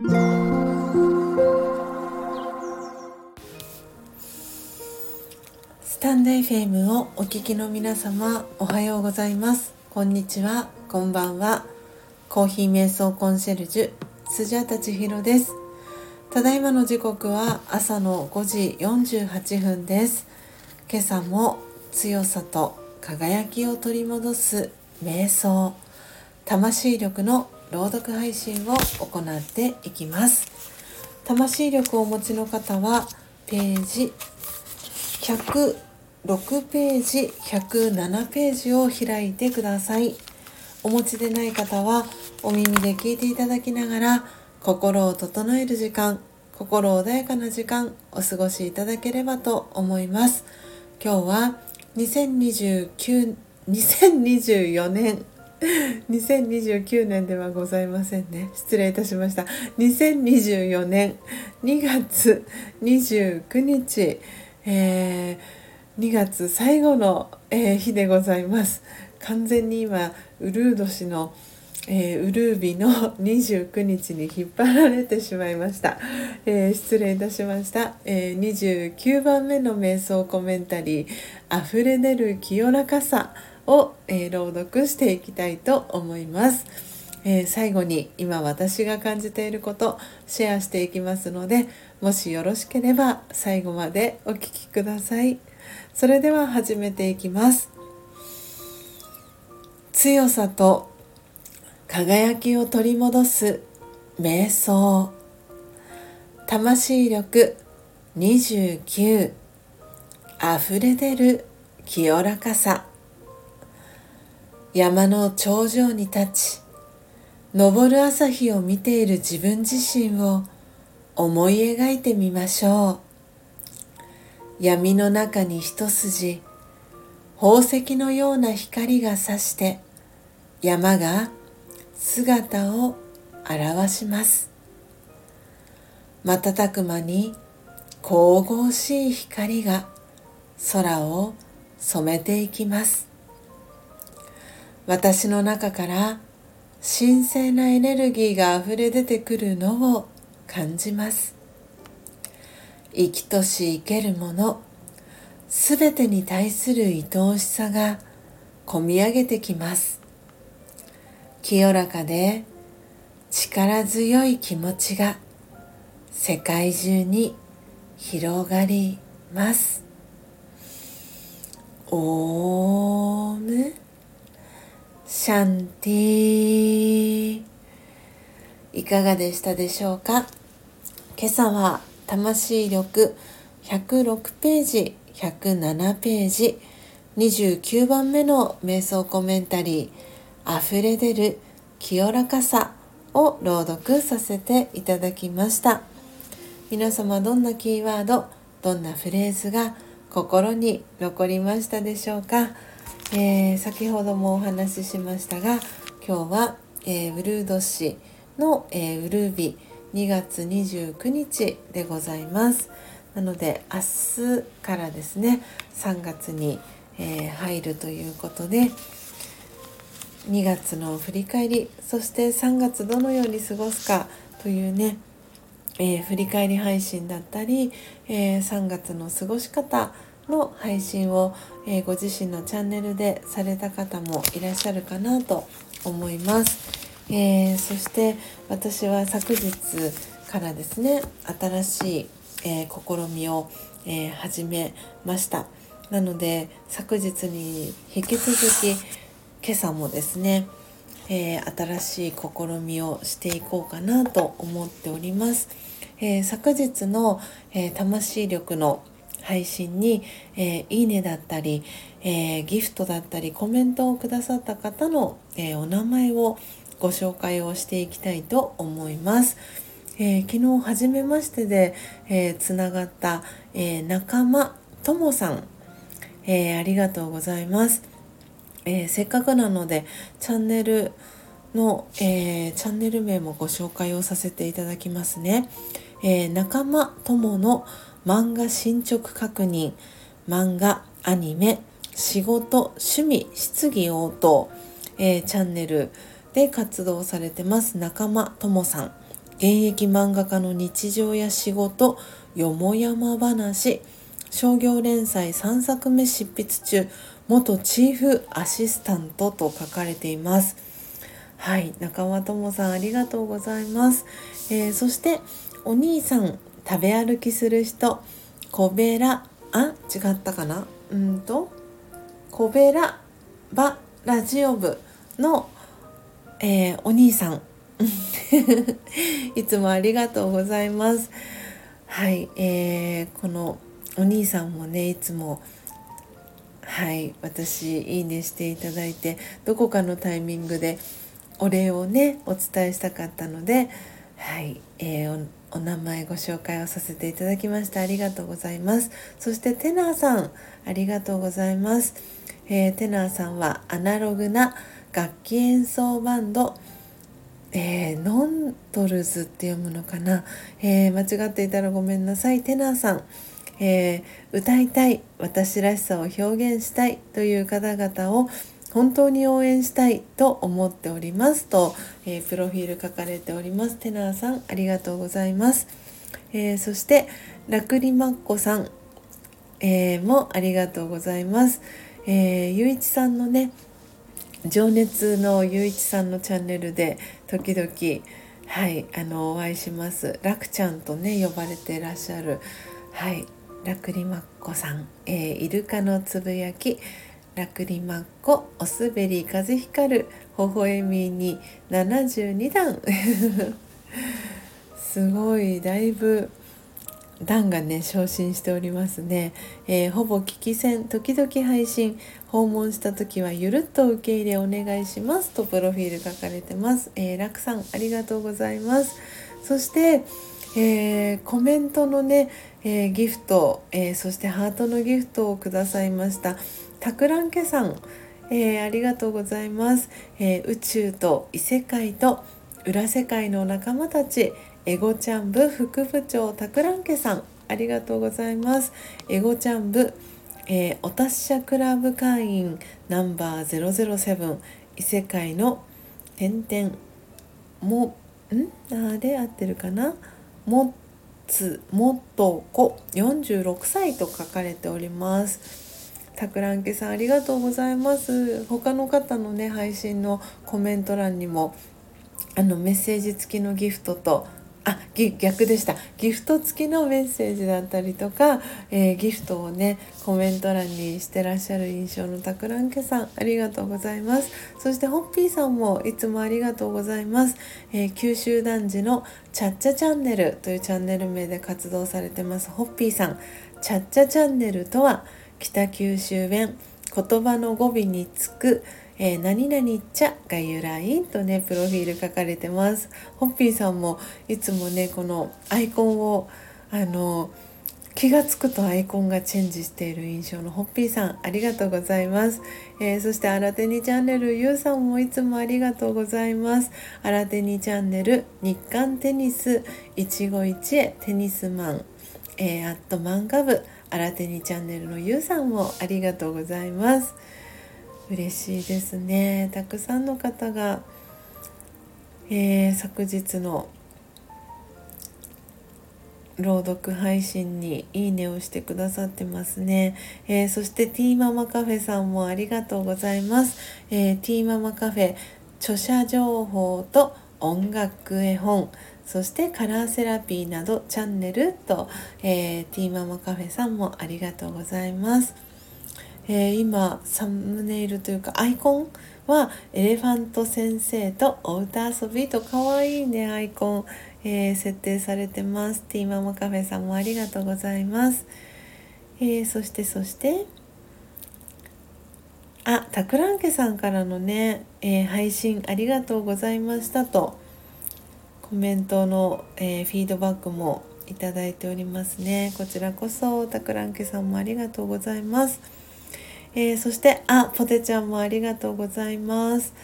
スタンド FM をお聞きの皆様おはようございます。こんにちは。こんばんは。コーヒー瞑想コンシェルジュスジャタチヒロです。ただいまの時刻は朝の5時48分です。今朝も強さと輝きを取り戻す瞑想。魂力の朗読配信を行っていきます。魂力をお持ちの方はページ106ページ107ページを開いてください。お持ちでない方はお耳で聞いていただきながら心を整える時間心穏やかな時間お過ごしいただければと思います。今日は2029 2024年2029年ではございませんね。失礼いたしました。2024年2月29日、えー、2月最後の、えー、日でございます。完全に今ウルー年のえー、ウルービの29日に引っ張られてしまいました、え、失礼いたしました、えー、29番目の瞑想コメンタリー「溢れ出る清らかさ」を、え朗読していきたいと思います、え最後に今私が感じていることシェアしていきますのでもしよろしければ最後までお聴きください。それでは始めていきます。強さと輝きを取り戻す瞑想。魂力29溢れ出る清らかさ。山の頂上に立ち昇る朝日を見ている自分自身を思い描いてみましょう。闇の中に一筋宝石のような光がさして山が姿を表します。瞬く間に神々しい光が空を染めていきます。私の中から神聖なエネルギーがあふれ出てくるのを感じます。生きとし生けるものすべてに対する愛おしさがこみ上げてきます。清らかで力強い気持ちが世界中に広がります。オーム。シャンティいかがでしたでしょうか？今朝は魂力106ページ107ページ29番目の瞑想コメンタリー溢れ出る清らかさを朗読させていただきました。皆様どんなキーワードどんなフレーズが心に残りましたでしょうか、えー、先ほどもお話ししましたが今日は、えー、ウルード氏の、えー、ウルービ2月29日でございます。なので明日からですね3月に、え入るということで2月の振り返りそして3月どのように過ごすかというね、え、振り返り配信だったり、え、3月の過ごし方の配信を、えー、ご自身のチャンネルでされた方もいらっしゃるかなと思います。えそして私は昨日からですね新しい、え試みを、え始めましたなので昨日に引き続き今朝もですね、えー、新しい試みをしていこうかなと思っております。えー、昨日の、えー、魂力の配信に、えいいねだったり、えギフトだったりコメントをくださった方の、えお名前をご紹介をしていきたいと思います。え昨日初めましてで、えつながった、え仲間ともさん、えありがとうございます。えー、せっかくなのでチャンネルの、えー、チャンネル名もご紹介をさせていただきますね。えー、仲間友の漫画進捗確認漫画アニメ仕事趣味質疑応答、えー、チャンネルで活動されてます仲間友さん。現役漫画家の日常や仕事よもやま話。商業連載3作目執筆中元チーフアシスタントと書かれています。はい中間智さんありがとうございます、えー、そしてお兄さん。食べ歩きする人。コベラあ違ったかな。うんと。コベラバラジオ部の、えー、お兄さん。いつもありがとうございます。はい、えー、このお兄さんもねいつもはい私いいねしていただいてどこかのタイミングでお礼をねお伝えしたかったのではい、えー、お名前ご紹介をさせていただきましたありがとうございます。そしてテナーさんありがとうございます、えー、テナーさんはアナログな楽器演奏バンド。えー、ノントルズって読むのかな、えー、間違っていたらごめんなさい。テナーさん、えー、歌いたい私らしさを表現したいという方々を本当に応援したいと思っております。と、えー、プロフィール書かれておりますテナーさんありがとうございます、えー、そしてラクリマッコさん、えー、もありがとうございます、えゆういちさんのね情熱のゆういちさんのチャンネルで時々はいあのお会いします。ラクちゃんとね呼ばれてらっしゃる。はい。ラクリマッコさん、えー、イルカのつぶやき。ラクリマッコおすべり風光る微笑みに72段。すごいだいぶ段がね昇進しておりますね、えー、ほぼ聞き戦時々配信訪問した時はゆるっと受け入れお願いしますとプロフィール書かれてます、えー、楽さんありがとうございます。そして、えー、コメントのね、えー、ギフト、えそしてハートのギフトをくださいました。たくらんけさん、え、ありがとうございます、え、宇宙と異世界と裏世界の仲間たちエゴちゃん部副部長たくらんけさんありがとうございます。エゴちゃん部、え、お達者クラブ会員ナンバー007異世界の点々もん？あで合ってるかな？もつもとこ46歳と書かれております。たくらんけさんありがとうございます。他の方のね配信のコメント欄にもあのメッセージ付きのギフトとあ逆でした。ギフト付きのメッセージだったりとか、えー、ギフトをねコメント欄にしてらっしゃる印象のたくらんけさんありがとうございます。そしてホッピーさんもいつもありがとうございます、えー、九州男児のチャッチャチャンネルというチャンネル名で活動されてますホッピーさん。チャッチャチャンネルとは北九州弁言葉の語尾につく、えー、何々ちゃが由来とねプロフィール書かれてます。ホッピーさんもいつもねこのアイコンをあの気が付くとアイコンがチェンジしている印象のホッピーさんありがとうございます、えー、そして新手にチャンネルゆうさんもいつもありがとうございます。新手にチャンネル日韓テニス一期一会テニスマン、えー、アット漫画部。新手にチャンネルのゆうさんもありがとうございます。嬉しいですね。たくさんの方が、えー、昨日の朗読配信にいいねをしてくださってますね、えー、そしてティーママカフェさんもありがとうございます、えー、ティーママカフェ著者情報と音楽絵本。そしてカラーセラピーなどチャンネルと、えー、ティーママカフェさんもありがとうございます。えー、今サムネイルというかアイコンはエレファント先生とお歌遊びと可愛いねアイコン、えー、設定されてます。ティーママカフェさんもありがとうございます、えー、そしてそしてあタクランケさんからのね、え配信ありがとうございましたとコメントの、え、フィードバックもいただいておりますね。こちらこそたくらんけさんもありがとうございます、えー、そしてあポテちゃんもありがとうございます。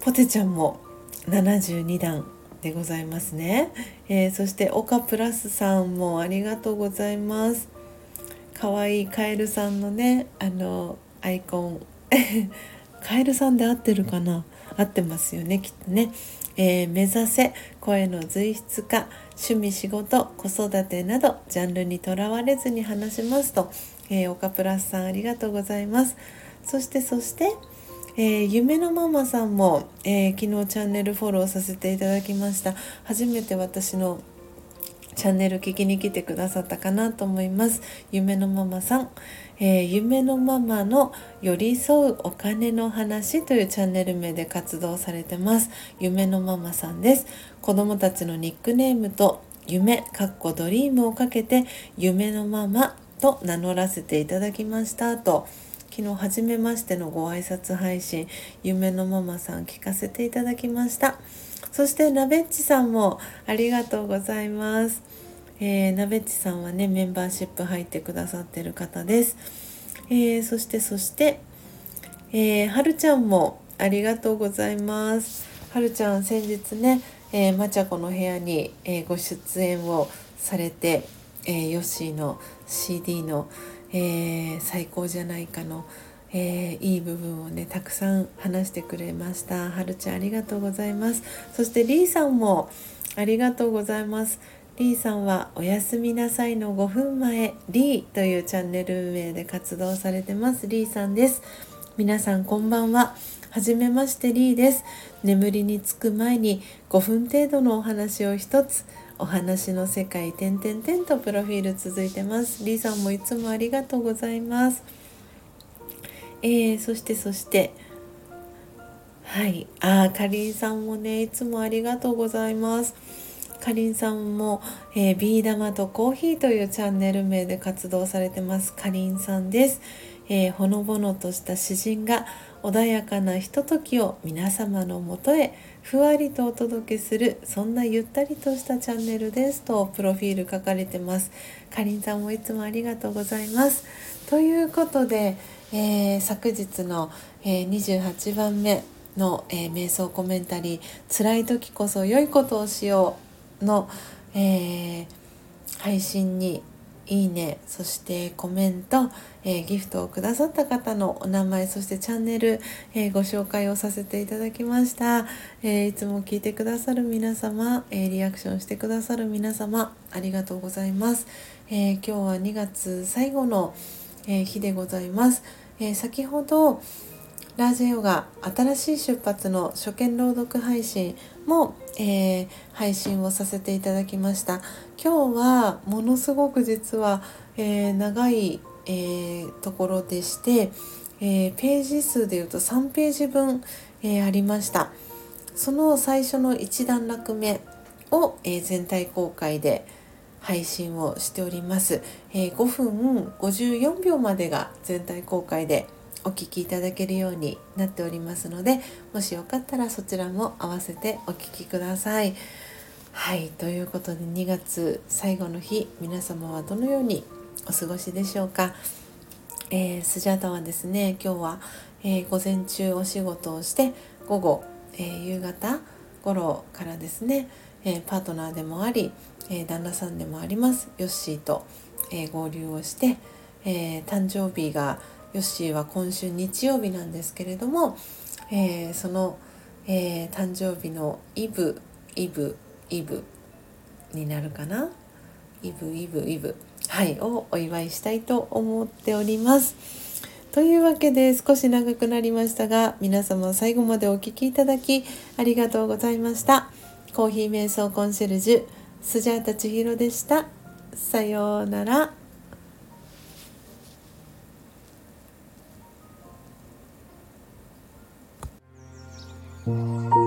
ポテちゃんも72段でございますね、えー、そして岡プラスさんもありがとうございます。かわいいカエルさんのねあのアイコン。カエルさんで合ってるかな？合ってますよねきっとね。えー、目指せ声の随筆化趣味仕事子育てなどジャンルにとらわれずに話しますと、えー、岡プラスさんありがとうございます。そしてそしてえー、夢のママさんも、えー、昨日チャンネルフォローさせていただきました。初めて私のチャンネル聞きに来てくださったかなと思います。夢のママさん、えー、夢のママの寄り添うお金の話というチャンネル名で活動されてます。夢のママさんです。子供たちのニックネームと夢かっこドリームをかけて夢のママと名乗らせていただきましたと昨日初めましてのご挨拶配信夢のママさん聞かせていただきました。そしてなべっちさんもありがとうございます。えー、なべっちさんはねメンバーシップ入ってくださってる方です、えー、そしてそしてえー、はるちゃんもありがとうございます。はるちゃん先日ね、えー、まちゃこの部屋に、えー、ご出演をされて、えー、ヨッシーの CD の、えー、最高じゃないかの、えー、いい部分をねたくさん話してくれました。はるちゃんありがとうございます。そしてりーさんもありがとうございます。りーさんはおやすみなさいの5分前りーというチャンネル名で活動されてます。りーさんです。皆さんこんばんは。はじめましてりーです。眠りにつく前に5分程度のお話を一つお話の世界点々点とプロフィール続いてます。リーさんもいつもありがとうございます。えー、そしてそしてはい。あーかりんさんもねいつもありがとうございます。かりんさんも、えー、ビー玉とコーヒーというチャンネル名で活動されてます。かりんさんです、えー、ほのぼのとした詩人が穏やかなひとときを皆様のもとへふわりとお届けするそんなゆったりとしたチャンネルですとプロフィール書かれてます。かりんさんもいつもありがとうございます。ということで、えー、昨日の、えー、28番目の、えー、瞑想コメンタリー「辛い時こそ良いことをしようの」え配信にいいねそしてコメント、えー、ギフトをくださった方のお名前そしてチャンネル、えー、ご紹介をさせていただきました、えー、いつも聞いてくださる皆様、えリアクションしてくださる皆様ありがとうございます、え今日は2月最後の、え日でございます、え先ほどラージェヨガ新しい出発の初見朗読配信も、えー、配信をさせていただきました。今日はものすごく実は、えー、長い、えー、ところでして、えページ数でいうと3ページ分、えありました。その最初の1段落目を、え全体公開で配信をしております、え5分54秒までが全体公開でお聴きいただけるようになっておりますのでもしよかったらそちらも合わせてお聴きください。はいということで2月最後の日皆様はどのようにお過ごしでしょうか、えー、スジャータはですね今日は、えー、午前中お仕事をして午後、えー、夕方頃からですね、えパートナーでもあり、え旦那さんでもありますヨッシーと、え合流をして、え誕生日がヨッシーは今週日曜日なんですけれども、えー、その、えー、誕生日のイブイブイブになるかな？イブイブイブはいをお祝いしたいと思っております。というわけで少し長くなりましたが皆様最後までお聴きいただきありがとうございました。コーヒー瞑想コンシェルジュスジャータ千尋でした。さようなら。嗯